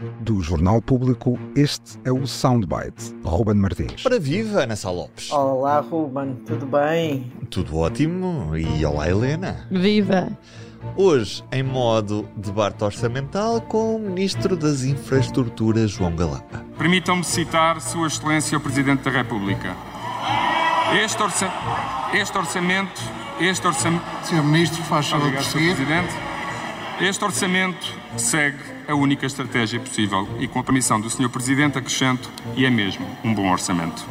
Do Jornal Público, este é o Soundbite. Ruben Martins. Para viva, Ana Sá Lopes. Olá, Ruben, tudo bem? Tudo ótimo. E olá, Helena. Viva! Hoje, em modo debate orçamental com o Ministro das Infraestruturas, João Galamba. Permitam-me citar Sua Excelência o Presidente da República. Este, orça... este orçamento. Este orçamento. Senhor Ministro, faz favor de prosseguir. Presidente. Este orçamento segue a única estratégia possível e, com a permissão do Sr. Presidente, acrescento, e é mesmo um bom orçamento.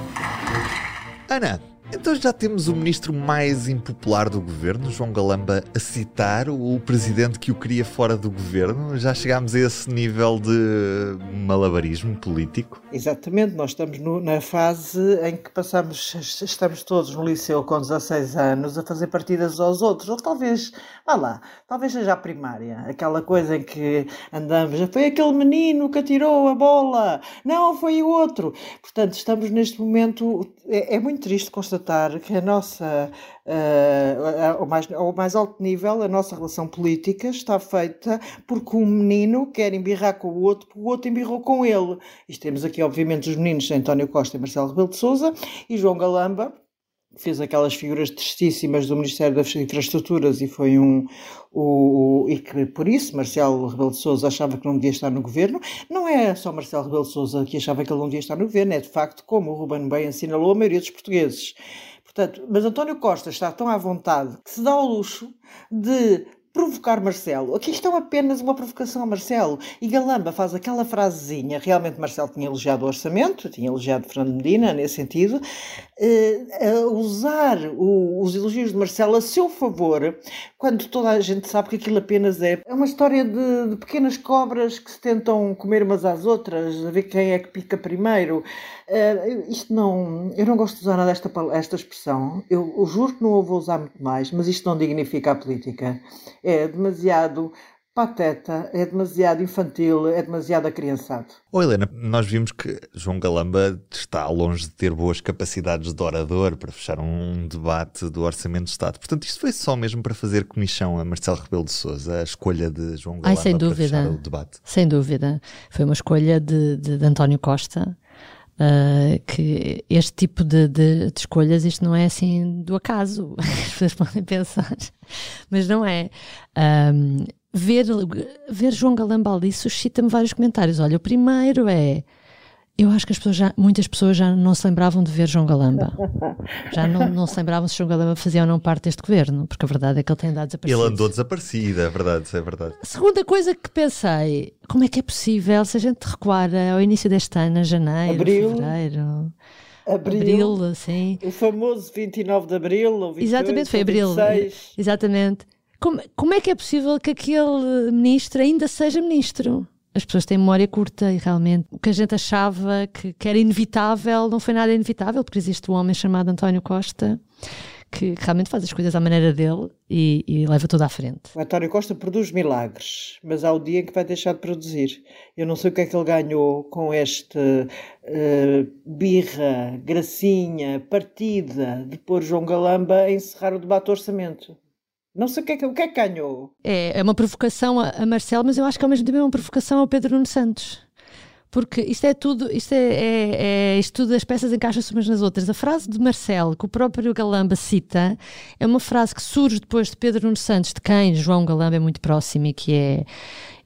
Ana, então já temos o ministro mais impopular do governo, João Galamba, a citar o presidente que o queria fora do governo? Já chegámos a esse nível de malabarismo político? Exatamente, nós estamos no- na fase em que passamos, estamos todos no liceu com 16 anos a fazer partidas aos outros, ou talvez, vá lá, talvez seja a primária, aquela coisa em que andamos, foi aquele menino que atirou a bola, não, foi o outro. Portanto, estamos neste momento, é, é muito triste constatar que a nossa, eh, ao, mais, ao mais alto nível, a nossa relação política está feita porque um menino quer embirrar com o outro, porque o outro embirrou com ele. Isto temos aqui, obviamente, os meninos António Costa e Marcelo Rebelo de Sousa e João Galamba, fez aquelas figuras tristíssimas do Ministério das Infraestruturas e foi um o, e que por isso Marcelo Rebelo de Sousa achava que não devia estar no governo. Não é só Marcelo Rebelo de Sousa que achava que ele não devia estar no governo, é de facto como o Ruben bem assinalou a maioria dos portugueses. Portanto, mas António Costa está tão à vontade que se dá ao luxo de provocar Marcelo. Aqui é apenas uma provocação a Marcelo. E Galamba faz aquela frasezinha, realmente Marcelo tinha elogiado o orçamento, tinha elogiado Fernando Medina nesse sentido, a usar o- os elogios de Marcelo a seu favor, quando toda a gente sabe que aquilo apenas é, é uma história de, de pequenas cobras que se tentam comer umas às outras, a ver quem é que pica primeiro. Eh, isto não. Eu não gosto de usar nada esta, esta expressão. Eu, eu juro que não a vou usar muito mais, mas isto não dignifica a política. É demasiado pateta, é demasiado infantil, é demasiado acriançado. Ô Helena, nós vimos que João Galamba está longe de ter boas capacidades de orador para fechar um debate do Orçamento de Estado. Portanto, isto foi só mesmo para fazer comissão a Marcelo Rebelo de Sousa, a escolha de João Ai, Galamba sem para dúvida. fechar o debate. Sem dúvida. Foi uma escolha de, de- de António Costa. Ah, que este tipo de, de- de escolhas, isto não é assim do acaso, as pessoas podem pensar, mas não é. Ahm, ver, ver João Galamba ali suscita-me vários comentários. Olha, o primeiro é. Eu acho que as pessoas já, muitas pessoas já não se lembravam de ver João Galamba. Já não, não se lembravam se João Galamba fazia ou não parte deste governo, porque a verdade é que ele tem andado desaparecido. Ele andou desaparecido, é verdade, é verdade. A segunda coisa que pensei, como é que é possível se a gente recuar ao início deste ano, a janeiro, Abril. fevereiro, Abril, abril, assim. o famoso 29 de Abril, ou 28, Exatamente, foi abril. 26. Exatamente. Como, como é que é possível que aquele ministro ainda seja ministro? As pessoas têm memória curta e realmente o que a gente achava que, que era inevitável não foi nada inevitável, porque existe um homem chamado António Costa que realmente faz as coisas à maneira dele e, e leva tudo à frente. O António Costa produz milagres, mas há o dia que vai deixar de produzir. Eu não sei o que é que ele ganhou com este eh, birra, gracinha, partida de pôr João Galamba a encerrar o debate orçamento. Não sei o que é que, o que, é que ganhou. É, é uma provocação a, a Marcelo, mas eu acho que ao mesmo tempo é uma provocação ao Pedro Nuno Santos. Porque isto é tudo, isto é, é, é isto tudo, as peças encaixam-se umas nas outras. A frase de Marcelo, que o próprio Galamba cita, é uma frase que surge depois de Pedro Nuno Santos, de quem João Galamba é muito próximo e que é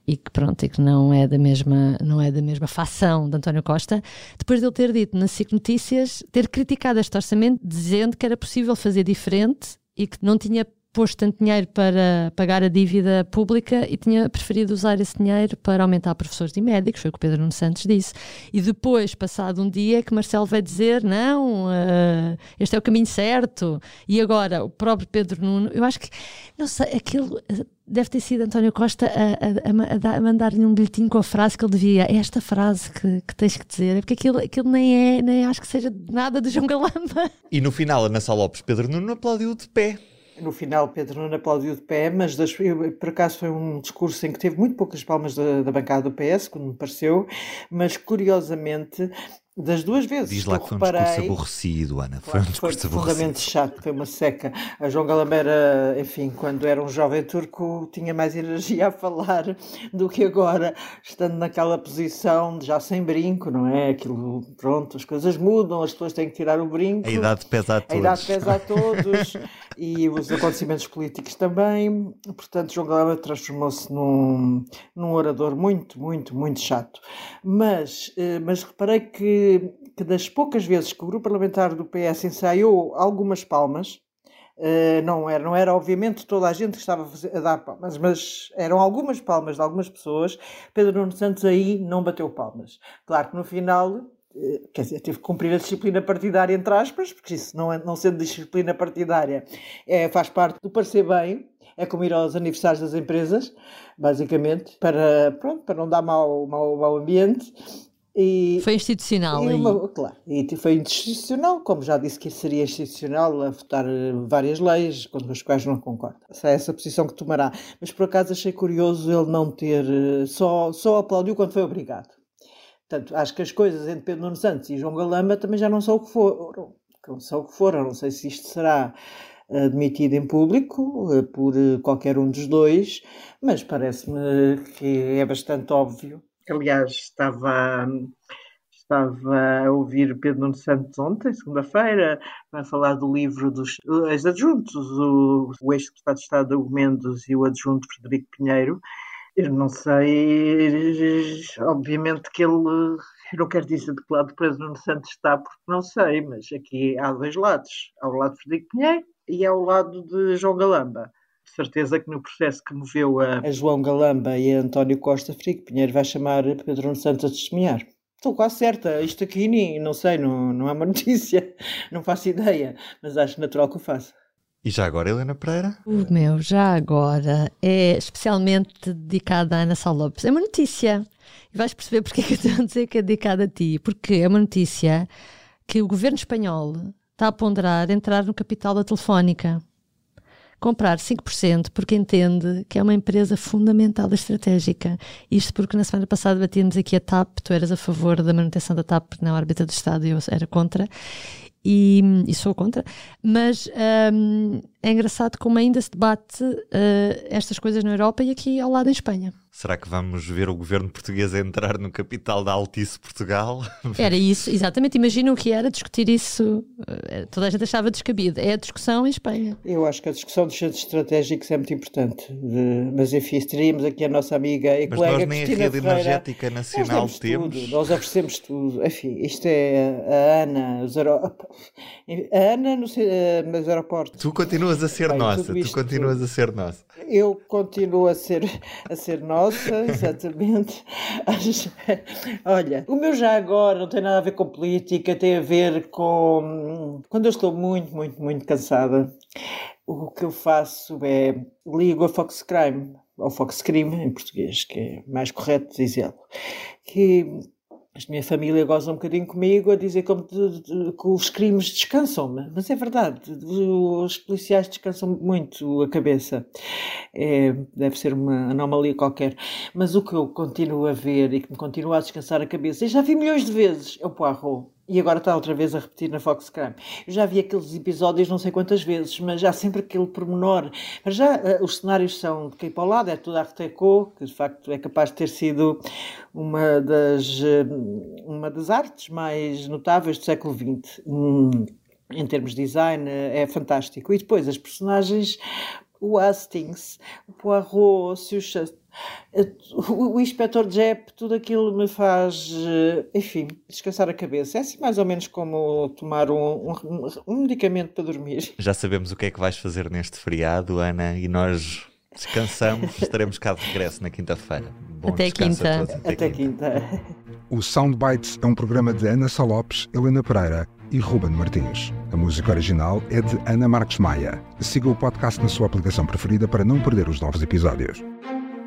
e que pronto, e que não é da mesma, não é da mesma facção de António Costa, depois de ele ter dito na SIC Notícias, ter criticado este orçamento, dizendo que era possível fazer diferente e que não tinha posto tanto dinheiro para pagar a dívida pública e tinha preferido usar esse dinheiro para aumentar professores e médicos, foi o que o Pedro Nuno Santos disse. E depois, passado um dia, que Marcelo vai dizer, não, eh, este é o caminho certo. E agora, o próprio Pedro Nuno, eu acho que, não sei, aquilo eh, deve ter sido António Costa a, a- a ma- a dar- a mandar-lhe um bilhetinho com a frase que ele devia, é esta frase que, que tens que dizer, é porque aquilo, aquilo nem é, nem acho que seja nada de João Galamba. E no final, Ana Sá Lopes, Pedro Nuno aplaudiu de pé. No final, Pedro Nuno aplaudiu de pé, mas das- por acaso foi um discurso em que teve muito poucas palmas da, da bancada do PS, como me pareceu, mas curiosamente Das duas vezes. Diz lá Eu que foi um reparei- discurso aborrecido, Ana. Foi um Claro, foi discurso profundamente aborrecido. chato, foi uma seca. A João Galambera, enfim, quando era um jovem turco, tinha mais energia a falar do que agora, estando naquela posição de já sem brinco, não é? Aquilo, pronto, as coisas mudam, as pessoas têm que tirar o brinco. A idade pesa a A todos. idade pesa a todos e os acontecimentos políticos também. Portanto, João Galamba transformou-se num, num orador muito, muito, muito chato. Mas, eh, mas reparei que, que das poucas vezes que o grupo parlamentar do PS ensaiou algumas palmas, eh, não, era, não era obviamente toda a gente que estava a, fazer- a dar palmas, mas eram algumas palmas de algumas pessoas. Pedro Nuno Santos aí não bateu palmas. Claro que no final eh, quer dizer, teve que cumprir a disciplina partidária, entre aspas, porque isso não, é, não sendo disciplina partidária é, faz parte do parecer bem, é como ir aos aniversários das empresas, basicamente, para, pronto, para não dar mau, mau, mau ambiente. E, Foi institucional e uma- claro, e foi institucional, como já disse que seria institucional a votar eh, várias leis com as quais não concorda. Essa é essa posição que tomará. Mas por acaso achei curioso ele não ter, eh, só, só aplaudiu quando foi obrigado. Portanto, acho que as coisas entre Pedro Nuno Santos e João Galamba também já não são o que foram. Não são o que foram. Não sei se isto será admitido em público eh, por eh, qualquer um dos dois, mas parece-me que é bastante óbvio. Aliás, estava, estava a ouvir Pedro Nuno Santos ontem, segunda-feira, a falar do livro dos ex-adjuntos, o, o ex-secretário de Estado Hugo Mendes e o adjunto Frederico Pinheiro, eu não sei, obviamente que ele, eu não quero dizer de que lado o Pedro Nuno Santos está, porque não sei, mas aqui há dois lados. Há o lado de Frederico Pinheiro e há o lado de João Galamba. De certeza que no processo que moveu a, a João Galamba e a António Costa, Frederico Pinheiro vai chamar Pedro Santos a testemunhar. Estou quase certa, isto aqui nem, não sei, não, não é uma notícia, não faço ideia, mas acho natural que o faça. E já agora, Helena Pereira? O meu, já agora, é especialmente dedicado à Ana Sá Lopes. É uma notícia. E vais perceber porque é que eu estou a dizer que é dedicada a ti. Porque é uma notícia que o governo espanhol está a ponderar entrar no capital da Telefónica. Comprar 5% porque entende que é uma empresa fundamental e estratégica. Isto porque na semana passada batíamos aqui a TAP, tu eras a favor da manutenção da TAP na órbita do Estado e eu era contra e, e sou contra, mas hum, é engraçado como ainda se debate uh, estas coisas na Europa e aqui ao lado em Espanha. Será que vamos ver o governo português a entrar no capital da Altice Portugal? Era isso, exatamente. Imagina o que era discutir isso. uh, Toda a gente achava descabido. É a discussão em Espanha. Eu acho que a discussão dos centros estratégicos é muito importante. De- Mas enfim, teríamos aqui a nossa amiga e Mas colega nós nem a Cristina rede Ferreira. energética Nós nacional demos temos. tudo, nós oferecemos tudo. Enfim, isto é a Ana, os aero... a Ana no, ce- eh, nos aeroportos. Tu continuas a ser Bem, nossa, tu continuas a ser nossa. Eu continuo a ser, a ser nossa, exatamente. Acho- Olha, o meu já agora não tem nada a ver com política, tem a ver com. Quando eu estou muito, muito, muito cansada, o que eu faço é ligo a Fox Crime, ou Fox Crime em português, que é mais correto dizê-lo. Que a minha família goza um bocadinho comigo a dizer como de- de- que os crimes descansam-me, mas é verdade, os policiais descansam muito a cabeça. É, deve ser uma anomalia qualquer. Mas o que eu continuo a ver e que me continua a descansar a cabeça, e já vi milhões de vezes, é o Poirot. E agora está outra vez a repetir na Fox Crime. Eu já vi aqueles episódios não sei quantas vezes, mas há sempre aquele pormenor. Mas já eh, os cenários são de quem para o lado, é tudo Art Deco, que de facto é capaz de ter sido uma das, eh, uma das artes mais notáveis do século XX. Hum, em termos de design, eh, é fantástico. E depois as personagens, o Hastings, o Poirot, o Suchet, o, o Inspector Jep, tudo aquilo me faz, eh, enfim, descansar a cabeça. É assim mais ou menos como tomar um, um, um medicamento para dormir. Já sabemos o que é que vais fazer neste feriado, Ana, e nós descansamos, estaremos cá de regresso na quinta-feira. Até quinta. todos. Até quinta. O Soundbites é um programa de Ana Salopes, Helena Pereira e Ruben Martins. A música original é de Ana Marques Maia. Siga o podcast na sua aplicação preferida para não perder os novos episódios.